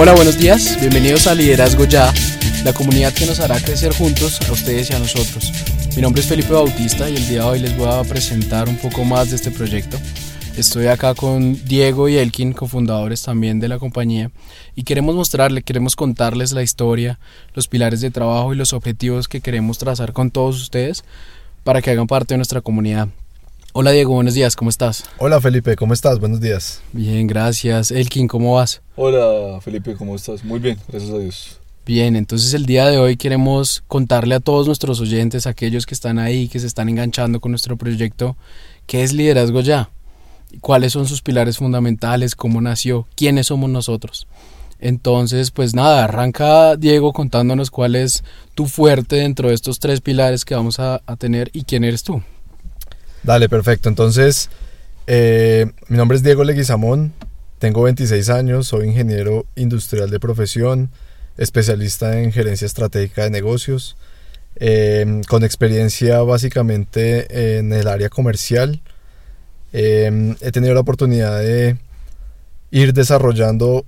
Hola, buenos días. Bienvenidos a Liderazgo Ya, la comunidad que nos hará crecer juntos a ustedes y a nosotros. Mi nombre es Felipe Bautista y el día de hoy les voy a presentar un poco más de este proyecto. Estoy acá con Diego y Elkin, cofundadores también de la compañía, y queremos mostrarles, queremos contarles la historia, los pilares de trabajo y los objetivos que queremos trazar con todos ustedes para que hagan parte de nuestra comunidad. Hola Diego, buenos días, ¿cómo estás? Hola Felipe, ¿cómo estás? Buenos días. Bien, gracias. Elkin, ¿cómo vas? Hola Felipe, ¿cómo estás? Muy bien, gracias a Dios. Bien, entonces el día de hoy queremos contarle a todos nuestros oyentes, aquellos que están ahí, que se están enganchando con nuestro proyecto, qué es Liderazgo Ya, cuáles son sus pilares fundamentales, cómo nació, quiénes somos nosotros. Entonces, pues nada, arranca Diego contándonos cuál es tu fuerte dentro de estos tres pilares que vamos a, a tener y quién eres tú. Dale, perfecto. Entonces, eh, mi nombre es Diego Leguizamón, tengo 26 años, soy ingeniero industrial de profesión, especialista en gerencia estratégica de negocios, eh, con experiencia básicamente en el área comercial. Eh, he tenido la oportunidad de ir desarrollando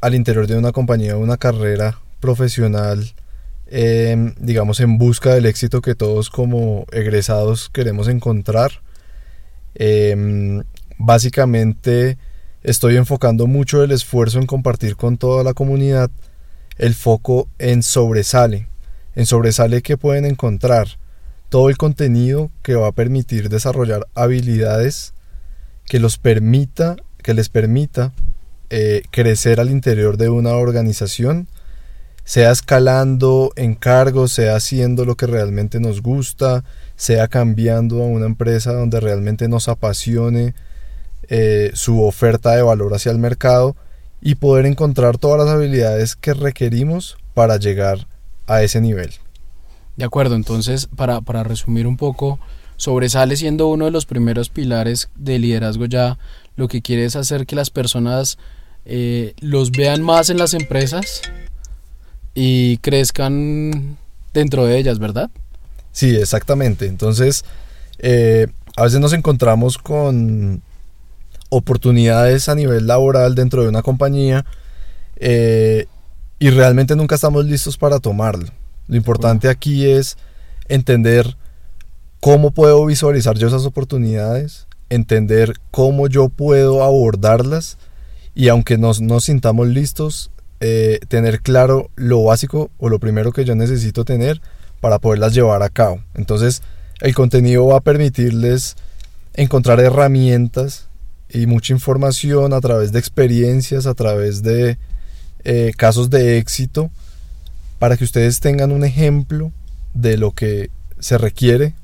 al interior de una compañía una carrera profesional eh, digamos, en busca del éxito que todos como egresados queremos encontrar. Eh, básicamente estoy enfocando mucho el esfuerzo en compartir con toda la comunidad el foco en sobresale. En sobresale que pueden encontrar todo el contenido que va a permitir desarrollar habilidades que los permita, que les permita eh, crecer al interior de una organización sea escalando en cargos, sea haciendo lo que realmente nos gusta, sea cambiando a una empresa donde realmente nos apasione eh, su oferta de valor hacia el mercado y poder encontrar todas las habilidades que requerimos para llegar a ese nivel. De acuerdo, entonces para, para resumir un poco, sobresale siendo uno de los primeros pilares de liderazgo ya, lo que quiere es hacer que las personas eh, los vean más en las empresas, y crezcan dentro de ellas, ¿verdad? Sí, exactamente. Entonces, eh, a veces nos encontramos con oportunidades a nivel laboral dentro de una compañía eh, y realmente nunca estamos listos para tomarlo. Lo importante aquí es entender cómo puedo visualizar yo esas oportunidades, entender cómo yo puedo abordarlas y aunque nos, nos sintamos listos, eh, tener claro lo básico o lo primero que yo necesito tener para poderlas llevar a cabo. Entonces, el contenido va a permitirles encontrar herramientas y mucha información a través de experiencias, a través de eh, casos de éxito, para que ustedes tengan un ejemplo de lo que se requiere,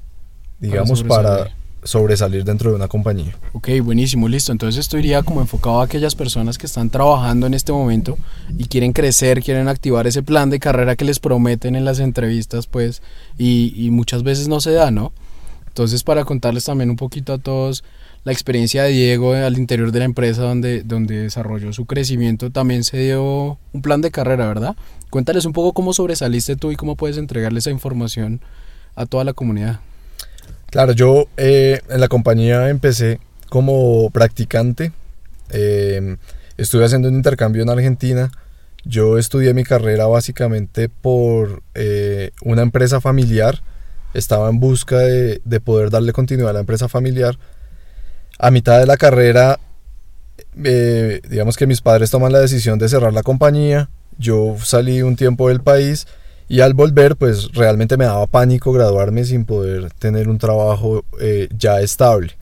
digamos, para, sobresalir dentro de una compañía. Ok, buenísimo, listo. Entonces esto iría como enfocado a aquellas personas que están trabajando en este momento y quieren crecer, quieren activar ese plan de carrera que les prometen en las entrevistas, pues, y, muchas veces no se da, ¿no? Entonces para contarles también un poquito a todos la experiencia de Diego al interior de la empresa donde, donde desarrolló su crecimiento, también se dio un plan de carrera, ¿verdad? Cuéntales un poco cómo sobresaliste tú y cómo puedes entregarle esa información a toda la comunidad. Claro, yo eh, en la compañía empecé como practicante. Eh, estuve haciendo un intercambio en Argentina. Yo estudié mi carrera básicamente por eh, una empresa familiar. Estaba en busca de, de, poder darle continuidad a la empresa familiar. A mitad de la carrera, digamos que mis padres toman la decisión de cerrar la compañía. Yo salí un tiempo del país y al volver, pues realmente me daba pánico graduarme sin poder tener un trabajo eh, ya estable.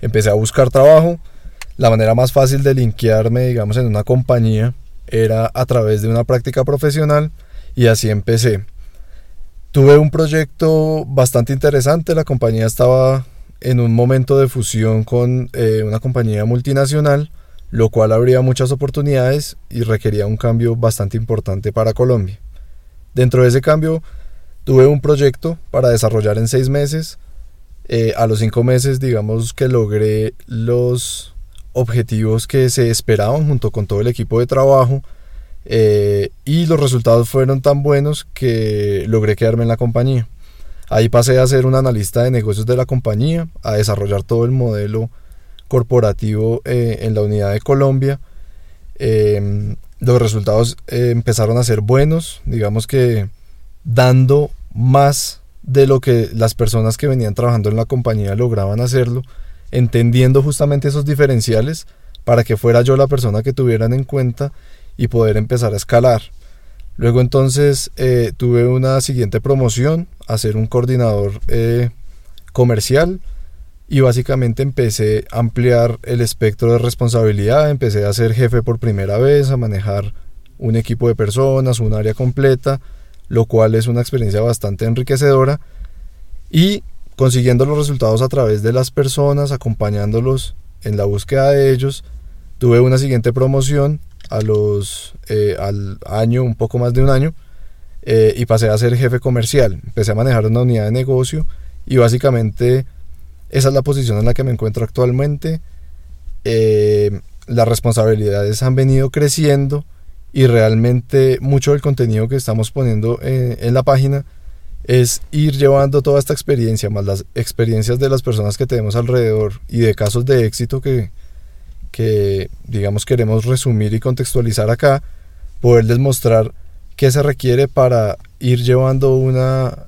Empecé a buscar trabajo. la manera más fácil de linkearme, digamos, en una compañía era a través de una práctica profesional y así empecé. Tuve un proyecto bastante interesante, la compañía estaba en un momento de fusión con eh, una compañía multinacional, lo cual abría muchas oportunidades y requería un cambio bastante importante para Colombia. Dentro de ese cambio tuve un proyecto para desarrollar en seis meses. Eh, a los cinco meses digamos que logré los objetivos que se esperaban junto con todo el equipo de trabajo eh, y los resultados fueron tan buenos que logré quedarme en la compañía. Ahí pasé a ser un analista de negocios de la compañía, a desarrollar todo el modelo corporativo eh, en la unidad de Colombia. Em, los resultados eh, empezaron a ser buenos, digamos que dando más de lo que las personas que venían trabajando en la compañía lograban hacerlo entendiendo justamente esos diferenciales para que fuera yo la persona que tuvieran en cuenta y poder empezar a escalar. Luego entonces eh, tuve una siguiente promoción a ser un coordinador eh, comercial y básicamente empecé a ampliar el espectro de responsabilidad, empecé a ser jefe por primera vez, a manejar un equipo de personas, un área completa, lo cual es una experiencia bastante enriquecedora y consiguiendo los resultados a través de las personas, acompañándolos en la búsqueda de ellos. Tuve una siguiente promoción a los, eh, al año, un poco más de un año, eh, y pasé a ser jefe comercial. Empecé a manejar una unidad de negocio y básicamente esa es la posición en la que me encuentro actualmente. Eh, las responsabilidades han venido creciendo y realmente mucho del contenido que estamos poniendo en la página es ir llevando toda esta experiencia, más las experiencias de las personas que tenemos alrededor y de casos de éxito que, que digamos queremos resumir y contextualizar acá, poderles mostrar qué se requiere para ir llevando una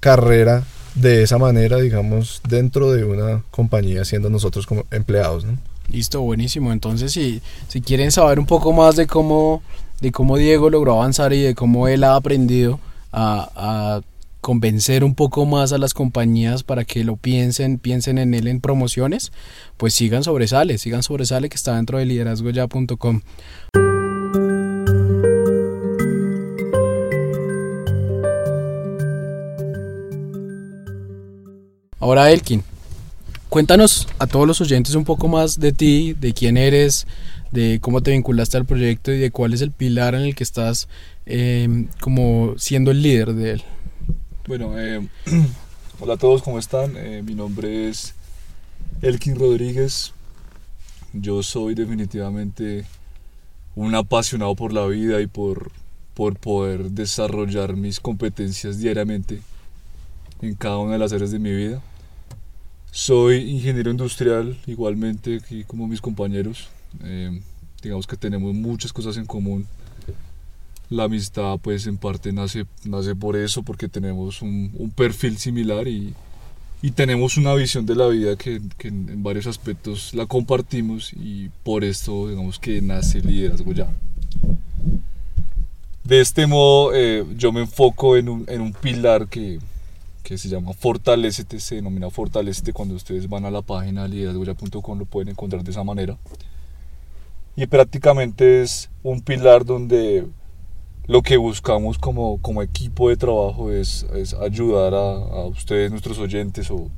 carrera de esa manera, digamos, dentro de una compañía, siendo nosotros como empleados. Listo, buenísimo. Entonces, si, si quieren saber un poco más de cómo, de cómo Diego logró avanzar y de cómo él ha aprendido a, a convencer un poco más a las compañías para que lo piensen, piensen en él en promociones, pues sigan Sobresale, sigan Sobresale que está dentro de liderazgoya.com. Ahora Elkin, cuéntanos a todos los oyentes un poco más de ti, de quién eres, de cómo te vinculaste al proyecto y de cuál es el pilar en el que estás eh, como siendo el líder de él. Bueno, eh, hola a todos, ¿cómo están? Eh, mi nombre es Elkin Rodríguez. Yo soy definitivamente un apasionado por la vida y por, por poder desarrollar mis competencias diariamente en cada una de las áreas de mi vida. Soy ingeniero industrial, igualmente como mis compañeros. Eh, digamos que tenemos muchas cosas en común la amistad pues en parte nace, nace por eso, porque tenemos un, perfil similar y, tenemos una visión de la vida que, en, varios aspectos la compartimos y por esto digamos que nace el liderazgo ya. De este modo eh, yo me enfoco en un, en un pilar que, que, se llama Fortalecete, se denomina Fortalecete cuando ustedes van a la página liderazgoya.com lo pueden encontrar de esa manera. Y prácticamente es un pilar donde lo que buscamos como, como equipo de trabajo es, es ayudar a, a, ustedes, nuestros oyentes o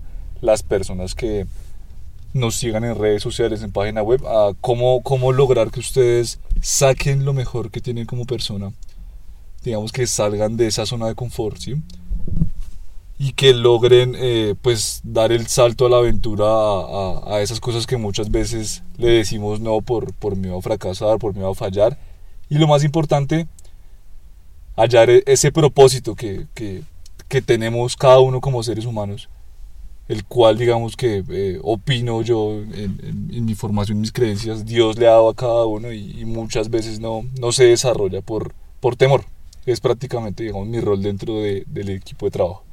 las personas que nos sigan en redes sociales, en página web, a cómo, cómo lograr que ustedes saquen lo mejor que tienen como persona. Digamos que salgan de esa zona de confort, ¿sí? Y que logren eh, pues dar el salto a la aventura a, a, a, esas cosas que muchas veces le decimos no por, por miedo a fracasar, por miedo a fallar. Y lo más importante, hallar e-, ese propósito que, que, que, tenemos cada uno como seres humanos, el cual digamos que eh, opino yo en, en, mi formación, mis creencias, Dios le ha dado a cada uno y, muchas veces no, no se desarrolla por, por temor. Es prácticamente digamos, mi rol dentro de, del equipo de trabajo.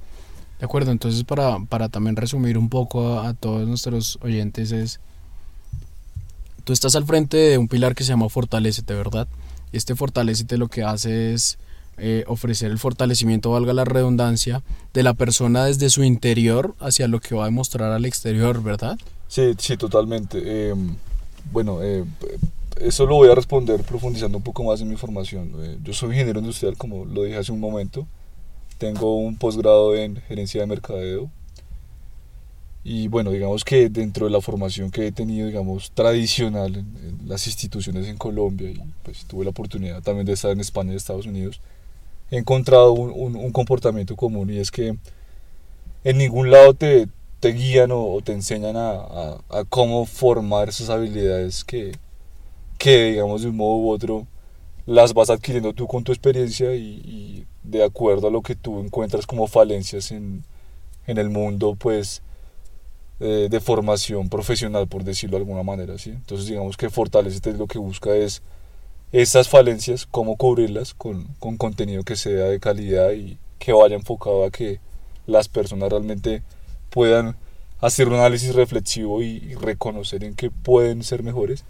De acuerdo, entonces para, para también resumir un poco a, todos nuestros oyentes es, tú estás al frente de un pilar que se llama Fortalecete, ¿verdad? Este Fortalecete lo que hace es eh, ofrecer el fortalecimiento, valga la redundancia, de la persona desde su interior hacia lo que va a demostrar al exterior, ¿verdad? Sí, sí, totalmente. Em, bueno, eh, eso lo voy a responder profundizando un poco más en mi formación. Eh, yo soy ingeniero industrial, como lo dije hace un momento. Tengo un posgrado en gerencia de mercadeo. Y bueno, digamos que dentro de la formación que he tenido, digamos, tradicional en, las instituciones en Colombia, y pues tuve la oportunidad también de estar en España y Estados Unidos, he encontrado un, un, comportamiento común y es que en ningún lado te, te guían o, te enseñan a, a, cómo formar esas habilidades que, que, digamos, de un modo u otro las vas adquiriendo tú con tu experiencia y, de acuerdo a lo que tú encuentras como falencias en, en el mundo, pues, eh, de formación profesional, por decirlo de alguna manera, ¿sí? Entonces, digamos que Fortalecete lo que busca es esas falencias, cómo cubrirlas con, con contenido que sea de calidad y que vaya enfocado a que las personas realmente puedan hacer un análisis reflexivo y, y reconocer en qué pueden ser mejores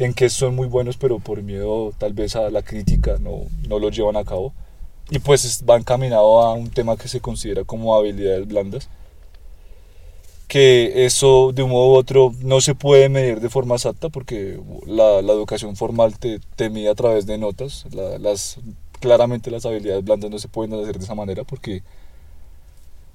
en que son muy buenos, pero por miedo tal vez a la crítica no, no lo llevan a cabo. Y pues va encaminado a un tema que se considera como habilidades blandas, que eso de un modo u otro no se puede medir de forma exacta porque la, la educación formal te, te, mide a través de notas. las, claramente las habilidades blandas no se pueden hacer de esa manera porque,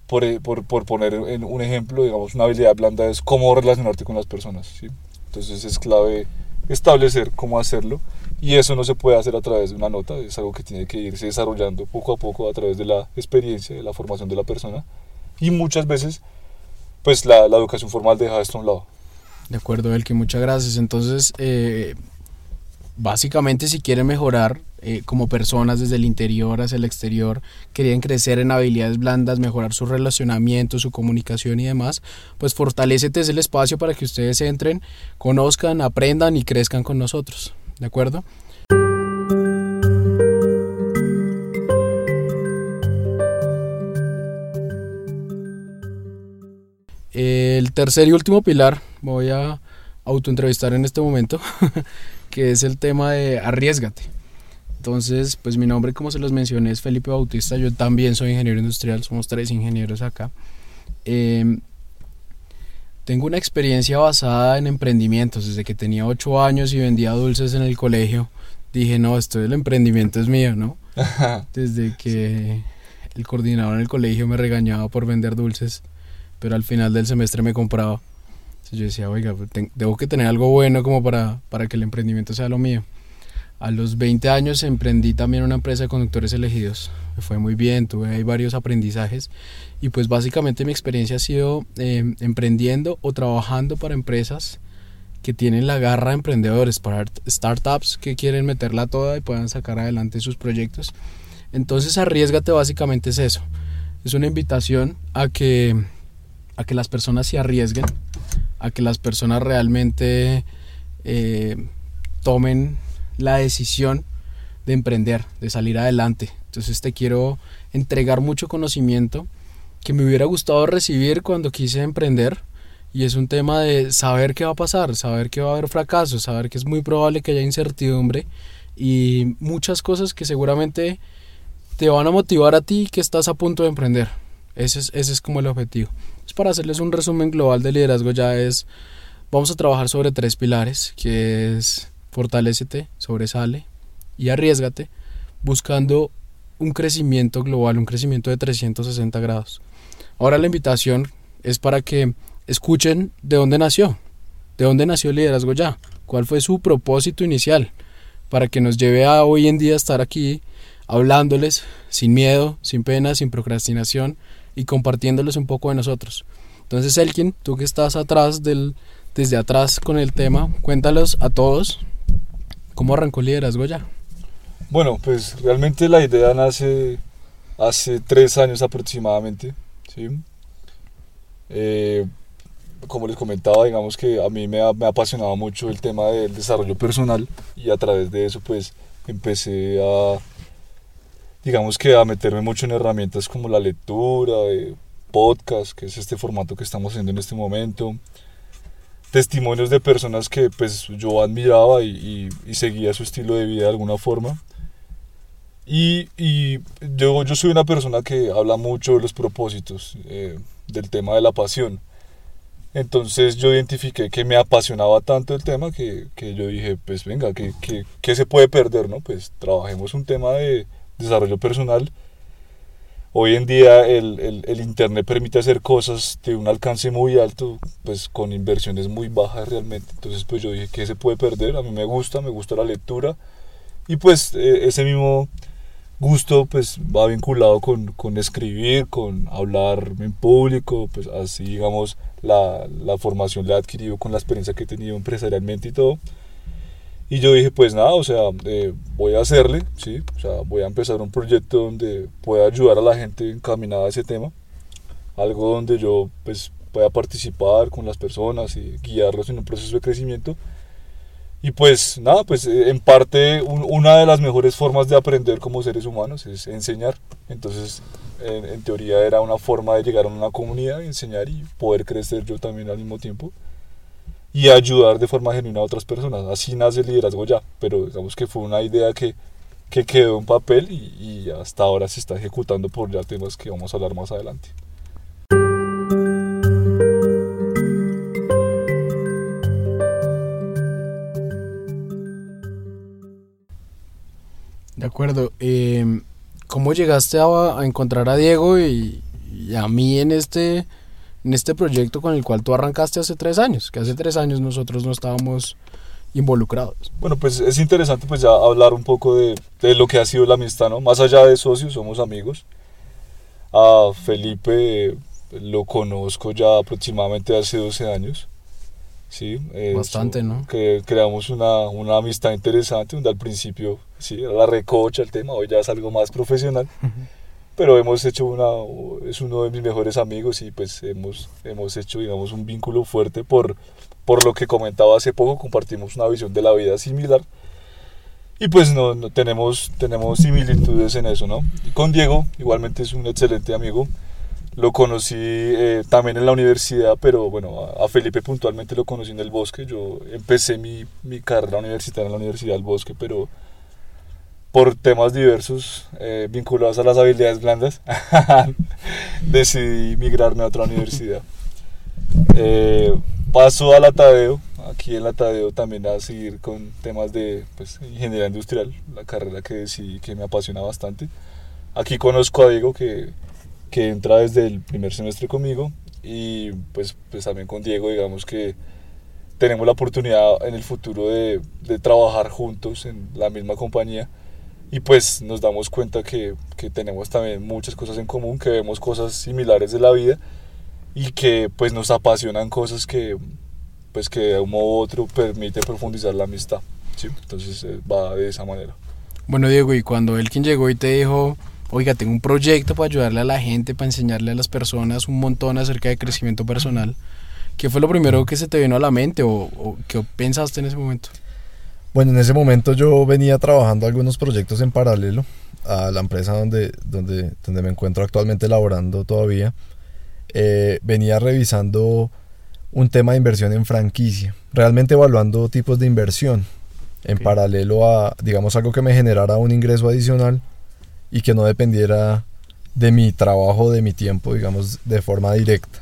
por, por, por poner un ejemplo, digamos, una habilidad blanda es cómo relacionarte con las personas. ¿sí? Entonces es clave establecer cómo hacerlo y eso no se puede hacer a través de una nota, es algo que tiene que irse desarrollando poco a poco a través de la experiencia, de la formación de la persona y muchas veces pues la, educación formal deja esto a un lado. De acuerdo, Elke, muchas gracias. Entonces, eh, básicamente si quieren mejorar eh, como personas desde el interior hacia el exterior, querían crecer en habilidades blandas, mejorar su relacionamiento, su comunicación y demás, pues fortalecete el espacio para que ustedes entren, conozcan, aprendan y crezcan con nosotros. ¿De acuerdo? El tercer y último pilar, voy a autoentrevistar en este momento, que es el tema de arriesgate. Entonces, pues mi nombre, como se los mencioné, es Felipe Bautista. Yo también soy ingeniero industrial, somos tres ingenieros acá. Em, tengo una experiencia basada en emprendimientos. Desde que tenía ocho años y vendía dulces en el colegio, dije, no, esto del emprendimiento es mío, ¿no? Desde que el coordinador en el colegio me regañaba por vender dulces, pero al final del semestre me compraba. Entonces yo decía, oiga, pues, tengo que tener algo bueno como para, para que el emprendimiento sea lo mío. A los 20 años emprendí también una empresa de conductores elegidos. Fue muy bien, tuve varios aprendizajes y pues básicamente mi experiencia ha sido em, emprendiendo o trabajando para empresas que tienen la garra de emprendedores, para startups que quieren meterla toda y puedan sacar adelante sus proyectos. Entonces arriesgate básicamente es eso. Es una invitación a que, a que las personas se arriesguen, a que las personas realmente eh, tomen la decisión de emprender, de salir adelante. Entonces te quiero entregar mucho conocimiento que me hubiera gustado recibir cuando quise emprender. Y es un tema de saber qué va a pasar, saber que va a haber fracaso, saber que es muy probable que haya incertidumbre y muchas cosas que seguramente te van a motivar a ti que estás a punto de emprender. Ese es, ese es como el objetivo. Es para hacerles un resumen global de liderazgo ya es, vamos a trabajar sobre tres pilares, que es fortalécete, sobresale y arriesgate buscando un crecimiento global, un crecimiento de 360 grados. Ahora la invitación es para que escuchen de dónde nació, de dónde nació el liderazgo ya, cuál fue su propósito inicial, para que nos lleve a hoy en día estar aquí hablándoles sin miedo, sin pena, sin procrastinación y compartiéndoles un poco de nosotros. Entonces, Elkin, tú que estás atrás del, desde atrás con el tema, cuéntalos a todos ¿Cómo arrancó Liderazgo ya? Bueno, pues realmente la idea nace hace tres años aproximadamente. ¿sí? Eh, como les comentaba, digamos que a mí me ha, me ha, apasionado mucho el tema del desarrollo personal y a través de eso pues empecé a, digamos que a meterme mucho en herramientas como la lectura, de podcast, que es este formato que estamos haciendo en este momento, testimonios de personas que pues yo admiraba y, seguía su estilo de vida de alguna forma. Y, y yo, yo, soy una persona que habla mucho de los propósitos, eh, del tema de la pasión. Entonces yo identifiqué que me apasionaba tanto el tema que, que yo dije, pues venga, ¿qué, qué, qué se puede perder? no Pues trabajemos un tema de desarrollo personal. Hoy en día el, el, el, Internet permite hacer cosas de un alcance muy alto, pues con inversiones muy bajas realmente. Entonces pues yo dije, ¿qué se puede perder? A mí me gusta, me gusta la lectura. Y pues eh, ese mismo gusto pues va vinculado con, con, escribir, con hablar en público, pues así digamos la, la, formación la he adquirido con la experiencia que he tenido empresarialmente y todo. Y yo dije pues nada, o sea, eh, voy a hacerle, ¿sí? O sea, voy a empezar un proyecto donde pueda ayudar a la gente encaminada a ese tema, algo donde yo pues pueda participar con las personas y guiarlos en un proceso de crecimiento y pues nada, pues eh, en parte una de las mejores formas de aprender como seres humanos es enseñar. Entonces, en, teoría era una forma de llegar a una comunidad, enseñar y poder crecer yo también al mismo tiempo. Y ayudar de forma genuina a otras personas. Así nace el liderazgo ya. Pero digamos que fue una idea que, que quedó en papel y, y hasta ahora se está ejecutando por ya temas que vamos a hablar más adelante. De acuerdo. Eh, ¿Cómo llegaste a, encontrar a Diego y, a mí en este, en este proyecto con el cual tú arrancaste hace tres años? Que hace tres años nosotros no estábamos involucrados. Bueno, pues es interesante pues ya hablar un poco de, de lo que ha sido la amistad, ¿no? Más allá de socios, somos amigos. A Felipe lo conozco ya aproximadamente hace 12 años. Sí, Bastante, ¿no? Que creamos una, una, amistad interesante, donde al principio, sí, era la recocha el tema, hoy ya es algo más profesional. Pero hemos hecho una, es uno de mis mejores amigos y pues hemos, hemos hecho, digamos, un vínculo fuerte por, por lo que comentaba hace poco, compartimos una visión de la vida similar. Y pues no, no tenemos, tenemos similitudes en eso, ¿no? Y con Diego, igualmente es un excelente amigo. Lo conocí eh, también en la universidad, pero bueno, a, Felipe puntualmente lo conocí en el bosque. Yo empecé mi, mi carrera universitaria en la Universidad del Bosque, pero por temas diversos eh, vinculados a las habilidades blandas, decidí migrarme a otra universidad. Eh, paso a la Tadeo, aquí en la Tadeo también a seguir con temas de pues, ingeniería industrial, la carrera que decidí que me apasiona bastante. Aquí conozco a Diego que que entra desde el primer semestre conmigo y pues, pues también con Diego, digamos que tenemos la oportunidad en el futuro de, de trabajar juntos en la misma compañía y pues nos damos cuenta que, que, tenemos también muchas cosas en común, que vemos cosas similares de la vida y que pues nos apasionan cosas que pues que de un modo u otro permite profundizar la amistad. ¿sí? Entonces eh, va de esa manera. Bueno Diego, y cuando él quien llegó y te dijo, oiga, tengo un proyecto para ayudarle a la gente, para enseñarle a las personas un montón acerca de crecimiento personal. ¿Qué fue lo primero que se te vino a la mente o, qué pensaste en ese momento? Bueno, en ese momento yo venía trabajando algunos proyectos en paralelo a la empresa donde, donde, donde me encuentro actualmente laborando todavía. Eh, venía revisando un tema de inversión en franquicia, realmente evaluando tipos de inversión en paralelo a, digamos, algo que me generara un ingreso adicional y que no dependiera de mi trabajo, de mi tiempo, digamos, de forma directa.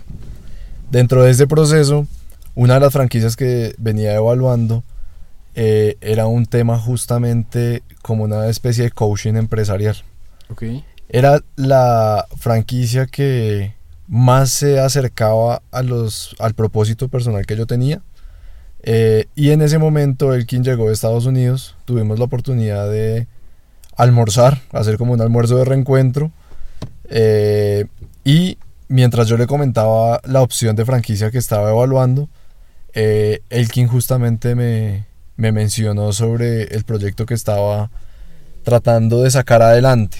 Dentro de este proceso, una de las franquicias que venía evaluando eh, era un tema justamente como una especie de coaching empresarial. Okay. Era la franquicia que más se acercaba a los, al propósito personal que yo tenía. Eh, y en ese momento, el quien llegó de Estados Unidos, tuvimos la oportunidad de almorzar, hacer como un almuerzo de reencuentro. Eh, y mientras yo le comentaba la opción de franquicia que estaba evaluando, eh, Elkin justamente me, me mencionó sobre el proyecto que estaba tratando de sacar adelante.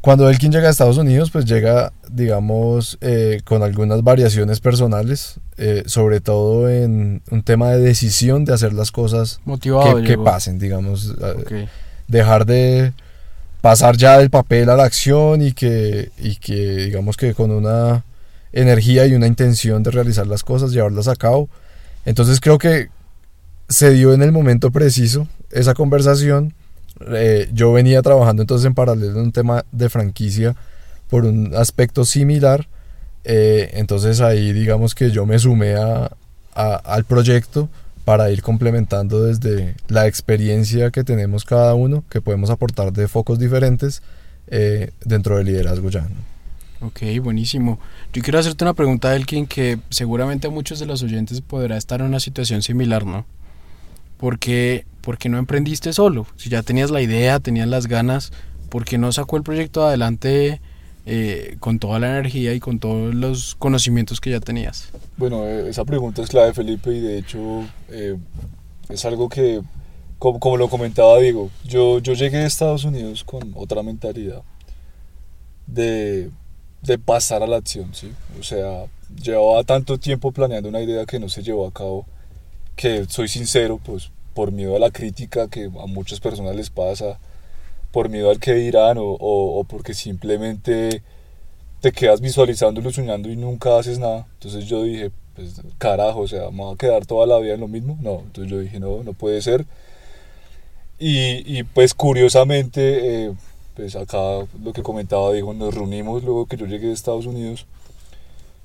Cuando Elkin llega a Estados Unidos, pues llega, digamos, eh, con algunas variaciones personales, eh, sobre todo en un tema de decisión de hacer las cosas que, que, pasen, digamos. Okay dejar de pasar ya del papel a la acción y que, y que digamos que con una energía y una intención de realizar las cosas, llevarlas a cabo. Entonces creo que se dio en el momento preciso esa conversación. Eh, yo venía trabajando entonces en paralelo en un tema de franquicia por un aspecto similar Eh, entonces ahí digamos que yo me sumé a, al proyecto para ir complementando desde la experiencia que tenemos cada uno, que podemos aportar de focos diferentes eh, dentro del liderazgo ya. Ok, buenísimo. Yo quiero hacerte una pregunta, Elkin, que seguramente a muchos de los oyentes podrá estar en una situación similar, ¿no? ¿Por qué, no emprendiste solo? Si ya tenías la idea, tenías las ganas, ¿por qué no sacó el proyecto adelante eh, con toda la energía y con todos los conocimientos que ya tenías? Bueno, eh, esa pregunta es clave, Felipe, y de hecho eh, es algo que, como, lo comentaba Diego, yo, yo llegué a Estados Unidos con otra mentalidad de, de pasar a la acción, ¿sí? O sea, llevaba tanto tiempo planeando una idea que no se llevó a cabo que soy sincero, pues por miedo a la crítica que a muchas personas les pasa, por miedo al que dirán o, o, porque simplemente te quedas visualizando, soñando y nunca haces nada. Entonces yo dije, pues carajo, o sea, me va a quedar toda la vida en lo mismo. No, entonces yo dije, no, no puede ser. Y, y pues curiosamente, eh, pues acá lo que comentaba, dijo, nos reunimos luego que yo llegué de Estados Unidos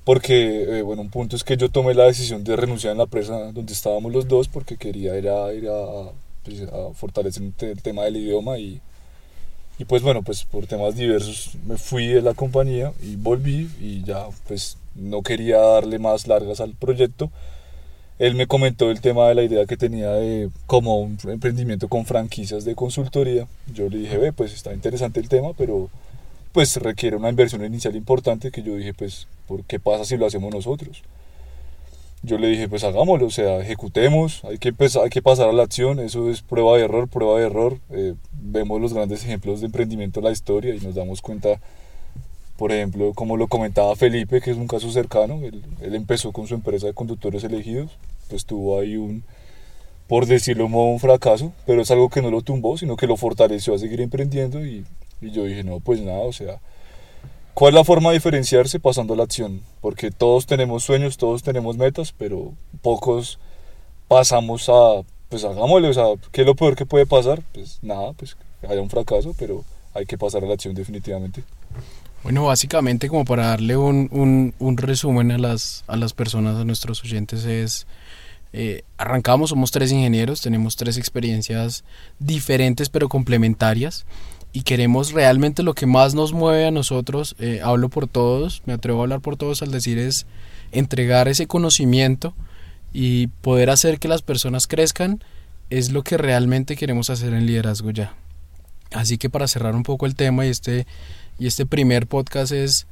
porque, eh, bueno, un punto es que yo tomé la decisión de renunciar en la empresa donde estábamos los dos porque quería ir a, ir a, pues, fortalecer el tema del idioma y, y pues bueno, pues por temas diversos me fui de la compañía y volví y ya pues no quería darle más largas al proyecto. Él me comentó el tema de la idea que tenía de como un emprendimiento con franquicias de consultoría. Yo le dije, ve, pues está interesante el tema, pero pues requiere una inversión inicial importante que yo dije, pues, ¿por qué pasa si lo hacemos nosotros? Yo le dije, pues hagámoslo, o sea, ejecutemos, hay que, empezar, hay que pasar a la acción, eso es prueba de error, prueba de error. Eh, vemos los grandes ejemplos de emprendimiento en la historia y nos damos cuenta, por ejemplo, como lo comentaba Felipe, que es un caso cercano, él, él empezó con su empresa de conductores elegidos, pues tuvo ahí un, por decirlo un fracaso, pero es algo que no lo tumbó, sino que lo fortaleció a seguir emprendiendo y y yo dije, no, pues nada, o sea, ¿cuál es la forma de diferenciarse pasando a la acción? Porque todos tenemos sueños, todos tenemos metas, pero pocos pasamos a, pues hagámosle, o sea, ¿qué es lo peor que puede pasar? Pues nada, pues haya un fracaso, pero hay que pasar a la acción definitivamente. Bueno, básicamente como para darle un, un, un resumen a las, a las personas, a nuestros oyentes, es... Eh, arrancamos, somos tres ingenieros, tenemos tres experiencias diferentes pero complementarias y queremos realmente lo que más nos mueve a nosotros, eh, hablo por todos, me atrevo a hablar por todos al decir es entregar ese conocimiento y poder hacer que las personas crezcan es lo que realmente queremos hacer en liderazgo ya. Así que para cerrar un poco el tema y este, y este primer podcast es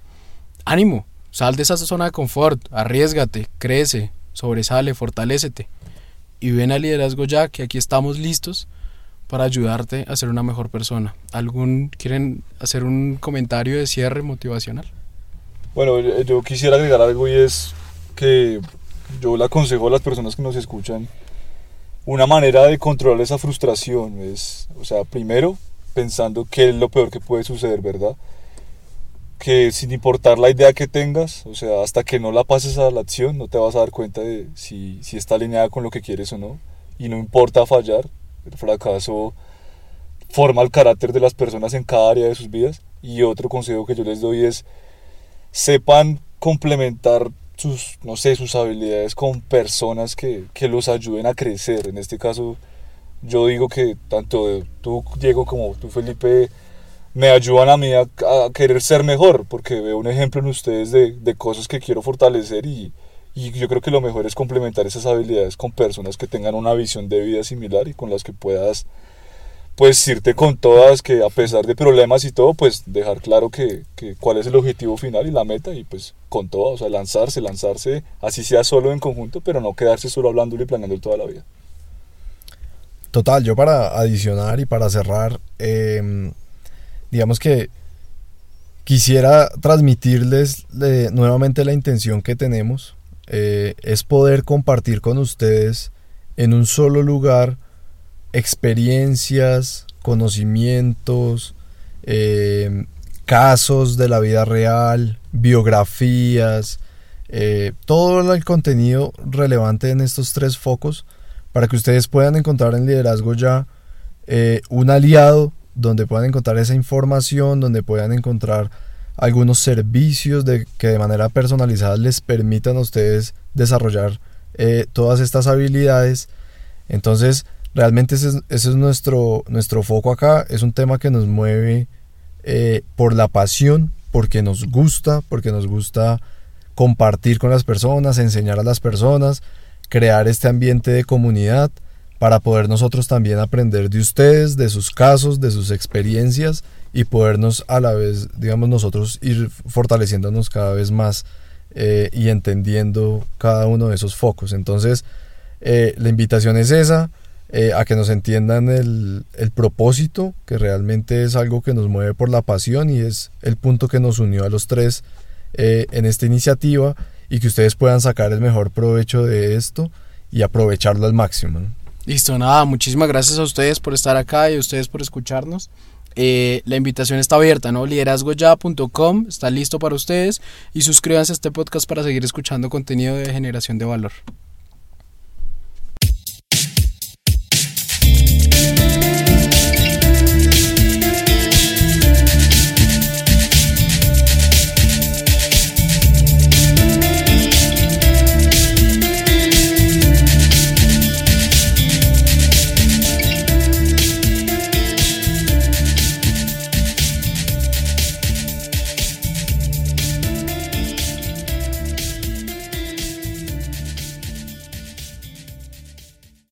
ánimo, sal de esa zona de confort, arriesgate, crece, sobresale, fortalecete y ven al liderazgo ya que aquí estamos listos para ayudarte a ser una mejor persona. ¿Algún quieren hacer un comentario de cierre motivacional? Bueno, yo quisiera agregar algo y es que yo le aconsejo a las personas que nos escuchan una manera de controlar esa frustración es, o sea, primero pensando qué es lo peor que puede suceder, ¿verdad? Que sin importar la idea que tengas, o sea, hasta que no la pases a la acción, no te vas a dar cuenta de si, si está alineada con lo que quieres o no. Y no importa fallar, el fracaso forma el carácter de las personas en cada área de sus vidas. Y otro consejo que yo les doy es sepan complementar sus, no sé, sus habilidades con personas que, que los ayuden a crecer. En este caso, yo digo que tanto tú, Diego, como tú, Felipe, me ayudan a mí a, a, querer ser mejor, porque veo un ejemplo en ustedes de, de cosas que quiero fortalecer y, y yo creo que lo mejor es complementar esas habilidades con personas que tengan una visión de vida similar y con las que puedas pues irte con todas, que a pesar de problemas y todo, pues dejar claro que, que, cuál es el objetivo final y la meta y pues con todo, o sea, lanzarse, lanzarse, así sea solo en conjunto, pero no quedarse solo hablando y planeando toda la vida. Total, yo para adicionar y para cerrar, em, digamos que quisiera transmitirles nuevamente la intención que tenemos eh, es poder compartir con ustedes en un solo lugar experiencias, conocimientos, eh, casos de la vida real, biografías, eh, todo el contenido relevante en estos tres focos para que ustedes puedan encontrar en liderazgo ya un aliado donde puedan encontrar esa información, donde puedan encontrar algunos servicios de, que de manera personalizada les permitan a ustedes desarrollar eh, todas estas habilidades. Entonces, realmente ese es, nuestro, nuestro foco acá. Es un tema que nos mueve eh, por la pasión, porque nos gusta, porque nos gusta compartir con las personas, enseñar a las personas, crear este ambiente de comunidad para poder nosotros también aprender de ustedes, de sus casos, de sus experiencias y podernos a la vez, digamos, nosotros ir fortaleciéndonos cada vez más eh, y entendiendo cada uno de esos focos. Entonces, eh, la invitación es esa, eh, a que nos entiendan el, el, propósito, que realmente es algo que nos mueve por la pasión y es el punto que nos unió a los tres en esta iniciativa y que ustedes puedan sacar el mejor provecho de esto y aprovecharlo al máximo. Listo, nada, muchísimas gracias a ustedes por estar acá y a ustedes por escucharnos. Eh, la invitación está abierta, ¿no? Liderazgoya.com está listo para ustedes y suscríbanse a este podcast para seguir escuchando contenido de generación de valor.